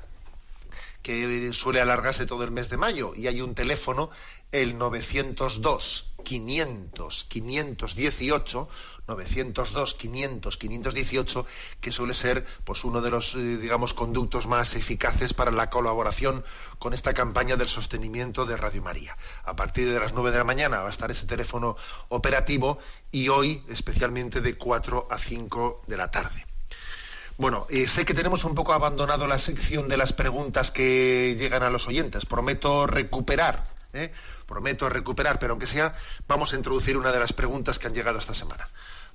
que suele alargarse todo el mes de mayo y hay un teléfono, el 902 500 518 902, 500, 518, que suele ser pues uno de los eh, digamos conductos más eficaces para la colaboración con esta campaña del sostenimiento de Radio María. A partir de las 9 de la mañana va a estar ese teléfono operativo y hoy especialmente de 4 a 5 de la tarde. Bueno, eh, sé que tenemos un poco abandonado la sección de las preguntas que llegan a los oyentes. Prometo recuperar, ¿eh? Prometo recuperar, pero aunque sea, vamos a introducir una de las preguntas que han llegado esta semana.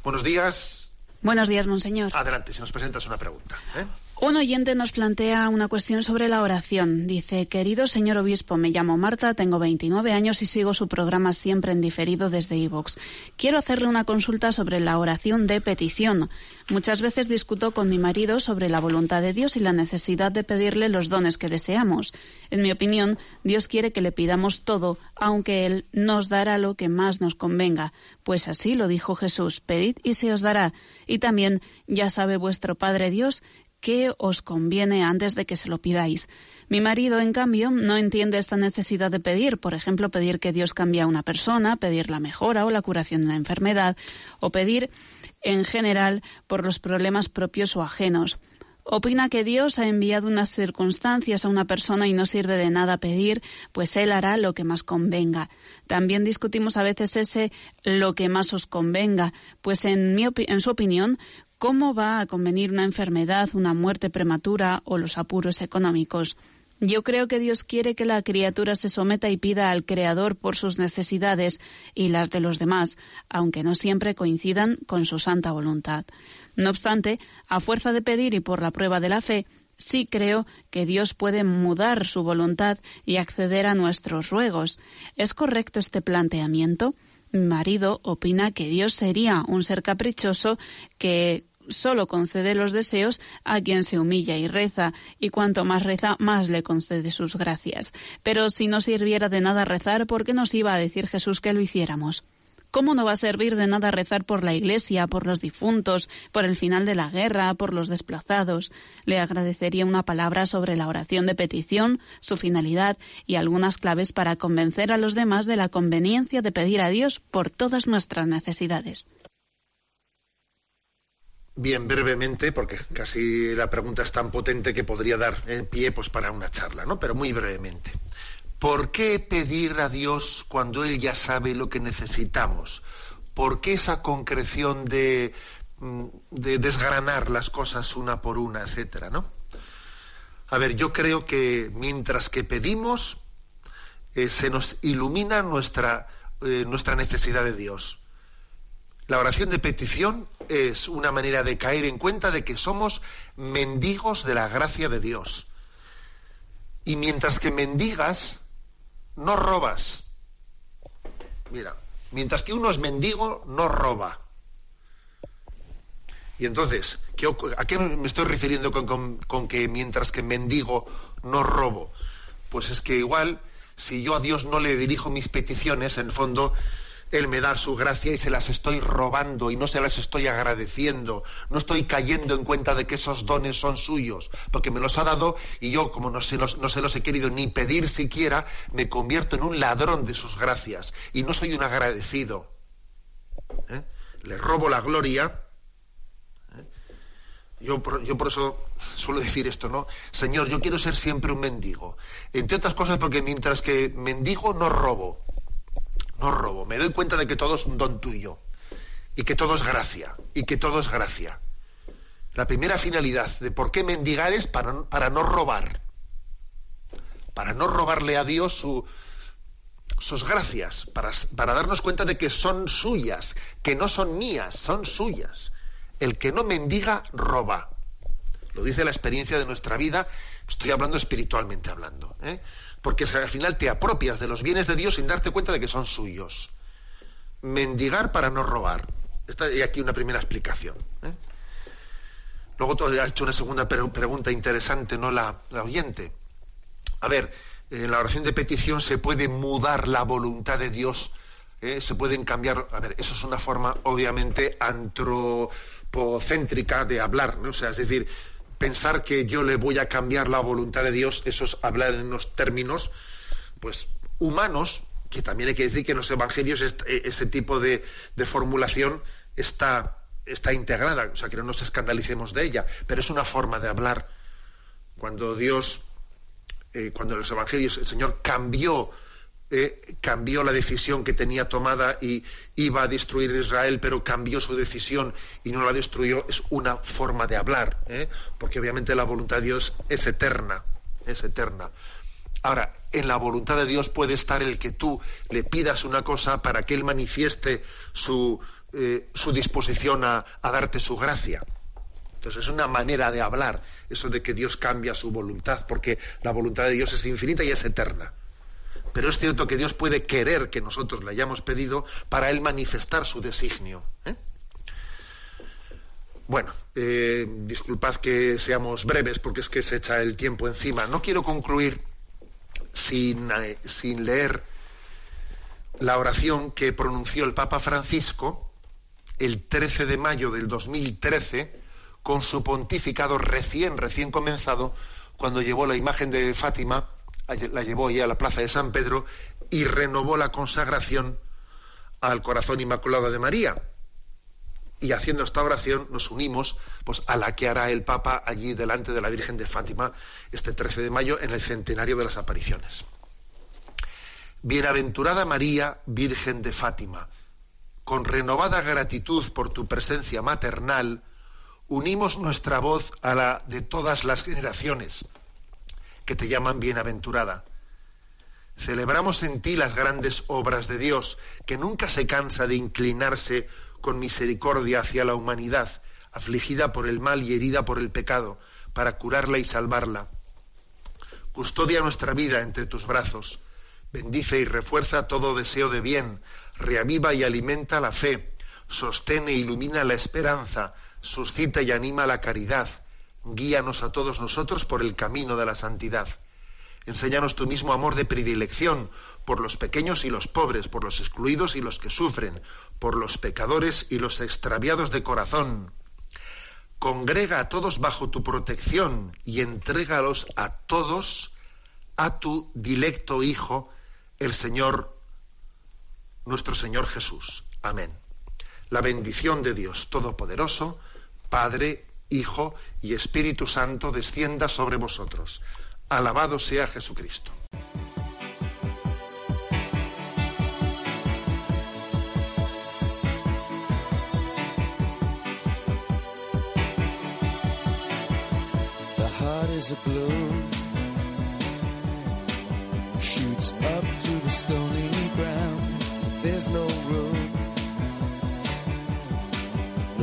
Buenos días. Buenos días, monseñor. Adelante, si nos presentas una pregunta. ¿eh? Un oyente nos plantea una cuestión sobre la oración. Dice, querido señor obispo, me llamo Marta, tengo 29 años y sigo su programa siempre en diferido desde iVox. Quiero hacerle una consulta sobre la oración de petición. Muchas veces discuto con mi marido sobre la voluntad de Dios y la necesidad de pedirle los dones que deseamos. En mi opinión, Dios quiere que le pidamos todo, aunque Él nos dará lo que más nos convenga. Pues así lo dijo Jesús, pedid y se os dará. Y también, ya sabe vuestro Padre Dios qué os conviene antes de que se lo pidáis. Mi marido, en cambio, no entiende esta necesidad de pedir, por ejemplo, pedir que Dios cambie a una persona, pedir la mejora o la curación de una enfermedad, o pedir en general por los problemas propios o ajenos. Opina que Dios ha enviado unas circunstancias a una persona y no sirve de nada pedir, pues Él hará lo que más convenga. También discutimos a veces ese lo que más os convenga, pues en, mi en su opinión, ¿Cómo va a convenir una enfermedad, una muerte prematura o los apuros económicos? Yo creo que Dios quiere que la criatura se someta y pida al Creador por sus necesidades y las de los demás, aunque no siempre coincidan con su santa voluntad. No obstante, a fuerza de pedir y por la prueba de la fe, sí creo que Dios puede mudar su voluntad y acceder a nuestros ruegos. ¿Es correcto este planteamiento? Mi marido opina que Dios sería un ser caprichoso que solo concede los deseos a quien se humilla y reza, y cuanto más reza, más le concede sus gracias. Pero si no sirviera de nada rezar, ¿por qué nos iba a decir Jesús que lo hiciéramos? ¿Cómo no va a servir de nada rezar por la Iglesia, por los difuntos, por el final de la guerra, por los desplazados? Le agradecería una palabra sobre la oración de petición, su finalidad y algunas claves para convencer a los demás de la conveniencia de pedir a Dios por todas nuestras necesidades. Bien, brevemente, porque casi la pregunta es tan potente que podría dar pie pues, para una charla, ¿no? Pero muy brevemente. ¿Por qué pedir a Dios cuando Él ya sabe lo que necesitamos? ¿Por qué esa concreción de, mm, de desgranar las cosas una por una, etcétera, ¿no? A ver, yo creo que mientras que pedimos, eh, se nos ilumina nuestra, eh, nuestra necesidad de Dios. La oración de petición es una manera de caer en cuenta de que somos mendigos de la gracia de Dios. Y mientras que mendigas, no robas. Mira, mientras que uno es mendigo, no roba. Y entonces, ¿a qué me estoy refiriendo con, que mientras que mendigo, no robo? Pues es que igual, si yo a Dios no le dirijo mis peticiones, en el fondo él me da su gracia y se las estoy robando y no se las estoy agradeciendo. No estoy cayendo en cuenta de que esos dones son suyos, porque me los ha dado y yo, como no se los, no se los he querido ni pedir siquiera, me convierto en un ladrón de sus gracias y no soy un agradecido. ¿Eh? Le robo la gloria. ¿Eh? Yo, yo por eso suelo decir esto, ¿no? Señor, yo quiero ser siempre un mendigo. Entre otras cosas porque mientras que mendigo no robo no robo, me doy cuenta de que todo es un don tuyo y que todo es gracia y que todo es gracia. La primera finalidad de por qué mendigar es para, para no robar, para no robarle a Dios su, sus gracias, para, para darnos cuenta de que son suyas, que no son mías, son suyas. El que no mendiga, roba. Lo dice la experiencia de nuestra vida, estoy hablando espiritualmente hablando. ¿eh? Porque al final te apropias de los bienes de Dios sin darte cuenta de que son suyos. Mendigar para no robar. Esta, aquí una primera explicación. ¿eh? Luego has hecho una segunda pregunta interesante, ¿no? La, oyente. A ver, en la oración de petición se puede mudar la voluntad de Dios, ¿eh? se pueden cambiar. A ver, eso es una forma, obviamente, antropocéntrica de hablar, ¿no? O sea, es decir, pensar que yo le voy a cambiar la voluntad de Dios, eso es hablar en unos términos, pues, humanos, que también hay que decir que en los evangelios e, ese tipo de, formulación está, está integrada, o sea, que no nos escandalicemos de ella, pero es una forma de hablar. Cuando Dios, eh, cuando en los evangelios el Señor cambió eh, cambió la decisión que tenía tomada y iba a destruir Israel, pero cambió su decisión y no la destruyó, es una forma de hablar, ¿eh? porque obviamente la voluntad de Dios es eterna, es eterna. Ahora, en la voluntad de Dios puede estar el que tú le pidas una cosa para que Él manifieste su, eh, su disposición a, a darte su gracia. Entonces es una manera de hablar, eso de que Dios cambia su voluntad, porque la voluntad de Dios es infinita y es eterna. Pero es cierto que Dios puede querer que nosotros le hayamos pedido para Él manifestar su designio. ¿eh? Bueno, eh, disculpad que seamos breves porque es que se echa el tiempo encima. No quiero concluir sin, eh, sin leer la oración que pronunció el Papa Francisco el 13 de mayo del 2013 con su pontificado recién, recién comenzado, cuando llevó la imagen de Fátima la llevó ya a la plaza de San Pedro y renovó la consagración al corazón inmaculado de María. Y haciendo esta oración nos unimos pues, a la que hará el Papa allí delante de la Virgen de Fátima este 13 de mayo en el centenario de las apariciones. Bienaventurada María, Virgen de Fátima, con renovada gratitud por tu presencia maternal, unimos nuestra voz a la de todas las generaciones que te llaman bienaventurada. Celebramos en ti las grandes obras de Dios, que nunca se cansa de inclinarse con misericordia hacia la humanidad, afligida por el mal y herida por el pecado, para curarla y salvarla. Custodia nuestra vida entre tus brazos, bendice y refuerza todo deseo de bien, reaviva y alimenta la fe, sostiene e ilumina la esperanza, suscita y anima la caridad, Guíanos a todos nosotros por el camino de la santidad. Enséñanos tu mismo amor de predilección por los pequeños y los pobres, por los excluidos y los que sufren, por los pecadores y los extraviados de corazón. Congrega a todos bajo tu protección y entrégalos a todos a tu dilecto Hijo, el Señor, nuestro Señor Jesús. Amén. La bendición de Dios Todopoderoso, Padre, Hijo y Espíritu Santo descienda sobre vosotros. Alabado sea Jesucristo. The heart is a balloon, shoots up through the stony ground. There's no room